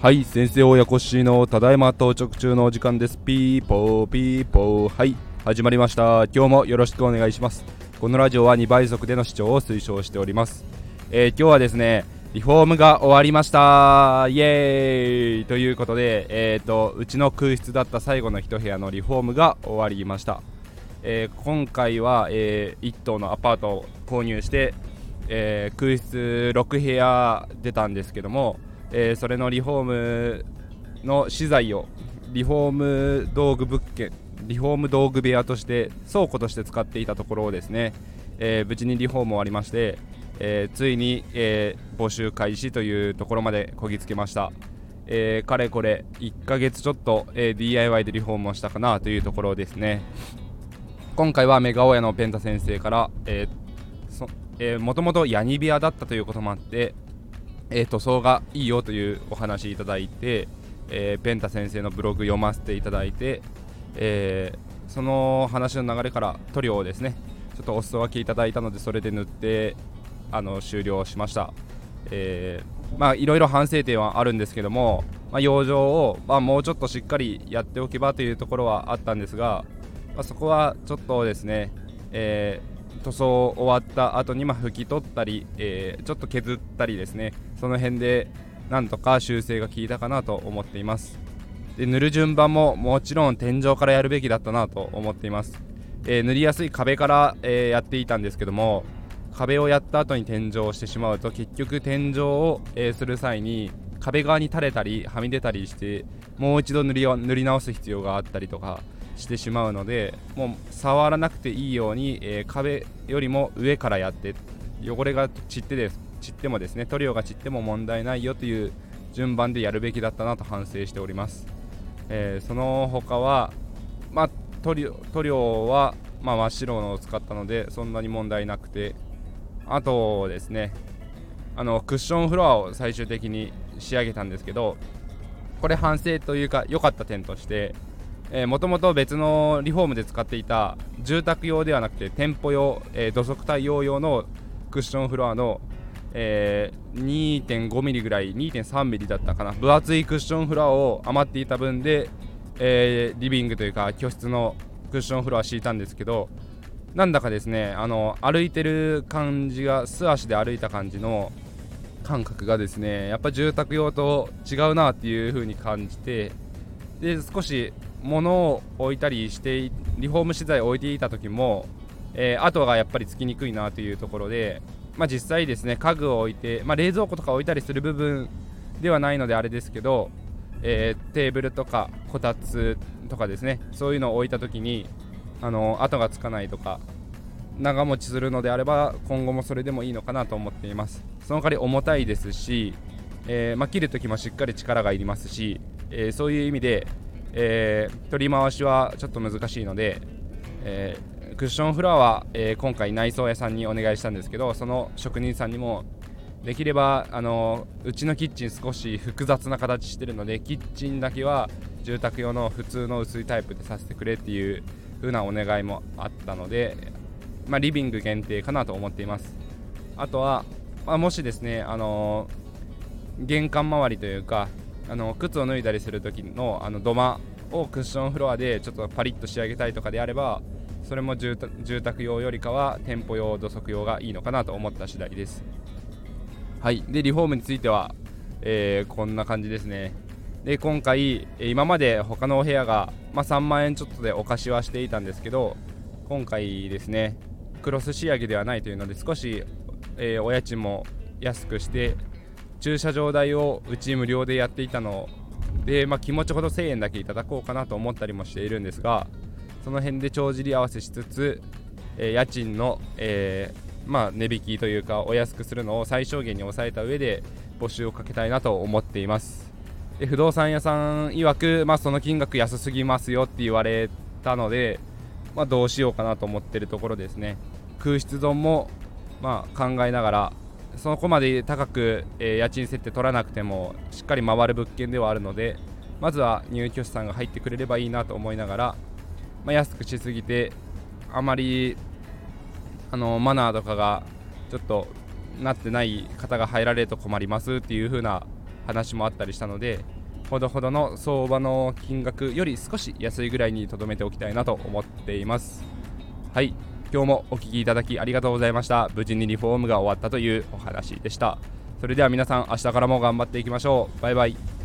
はい先生親子しのただいま到着中のお時間です。ピーポーピーポー。はい始まりました。今日もよろしくお願いします。このラジオは2倍速での視聴を推奨しております、えー、今日はですねリフォームが終わりました。イエーイ。ということで、えーと、うちの空室だった最後の1部屋のリフォームが終わりました、えー、今回は、えー、1棟のアパートを購入して、えー、空室6部屋出たんですけどもえ、それのリフォームの資材をリフォーム道具物件リフォーム道具部屋として倉庫として使っていたところをですね、え、無事にリフォーム終わりまして、え、ついに、え募集開始というところまでこぎつけました、えかれこれ1ヶ月ちょっと、え DIY でリフォームをしたかなというところですね。今回はメガ親のペンタ先生から、えー、もともとヤニ部屋だったということもあって、えー、塗装がいいよというお話いただいて、えー、ペンタ先生のブログ読ませていただいて、えー、その話の流れから塗料をですねちょっとお裾分けいただいたのでそれで塗ってあの終了しました、えー、まあいろいろ反省点はあるんですけども、まあ、養生を、まあ、もうちょっとしっかりやっておけばというところはあったんですが、まあ、そこはちょっとですね、えー塗装終わった後にま拭き取ったり、えー、ちょっと削ったりですねその辺でなんとか修正が効いたかなと思っています。で塗る順番ももちろん天井からやるべきだったなと思っています、えー、塗りやすい壁から、え、やっていたんですけども壁をやった後に天井をしてしまうと結局天井を、え、する際に壁側に垂れたりはみ出たりしてもう一度塗り塗り直す必要があったりとかしてしまうのでもう触らなくていいように、えー、壁よりも上からやって汚れが散ってで散ってもですね塗料が散っても問題ないよという順番でやるべきだったなと反省しております、えー、その他は、まあ、塗料塗料は、まあ、真っ白のを使ったのでそんなに問題なくてあとですねあのクッションフロアを最終的に仕上げたんですけどこれ反省というか良かった点としてもともと別のリフォームで使っていた住宅用ではなくて店舗用、えー、土足対応用のクッションフロアの、えー、2.5ミリぐらい2.3ミリだったかな。分厚いクッションフロアを余っていた分で、えー、リビングというか居室のクッションフロア敷いたんですけどなんだかですねあの歩いてる感じが素足で歩いた感じの感覚がですねやっぱ住宅用と違うなっていう風に感じてで少し物を置いたりしてリフォーム資材を置いていた時も、えー、跡がやっぱりつきにくいなというところで、まあ、実際ですね家具を置いて、まあ、冷蔵庫とか置いたりする部分ではないのであれですけど、えー、テーブルとかこたつとかですねそういうのを置いた時にあの跡がつかないとか長持ちするのであれば今後もそれでもいいのかなと思っています。その代わり重たいですし、えー、まあ、切る時もしっかり力がいりますし、えー、そういう意味でえー、取り回しはちょっと難しいので、えー、クッションフロアは、えー、今回内装屋さんにお願いしたんですけどその職人さんにもできればあのうちのキッチン少し複雑な形してるのでキッチンだけは住宅用の普通の薄いタイプでさせてくれっていう風なお願いもあったので、まあ、リビング限定かなと思っています。あとは、まあ、もしですねあの玄関周りというかあの靴を脱いだりする時のあの土間をクッションフロアでちょっとパリッと仕上げたいとかであればそれも住宅用よりかは店舗用土足用がいいのかなと思った次第です。はい。でリフォームについては、えー、こんな感じですね。で今回今まで他のお部屋が、まあ、3万円ちょっとでお貸しはしていたんですけど今回ですねクロス仕上げではないというので少し、えー、お家賃も安くして駐車場代をうち無料でやっていたので、まあ、気持ちほど1000円だけいただこうかなと思ったりもしているんですがその辺で帳尻合わせしつつ、えー、家賃の、えー、まあ、値引きというかお安くするのを最小限に抑えた上で募集をかけたいなと思っています。で不動産屋さん曰く、まあ、その金額安すぎますよって言われたので、まあ、どうしようかなと思ってるところですね。空室丼も、ま、考えながらそこまで高く、えー、家賃設定取らなくてもしっかり回る物件ではあるのでまずは入居者さんが入ってくれればいいなと思いながら、まあ、安くしすぎてあまりあのマナーとかがちょっとなってない方が入られると困りますっていう風な話もあったりしたのでほどほどの相場の金額より少し安いぐらいにとどめておきたいなと思っています。はい。今日もお聴きいただきありがとうございました。無事にリフォームが終わったというお話でした。それでは皆さん明日からも頑張っていきましょう。バイバイ。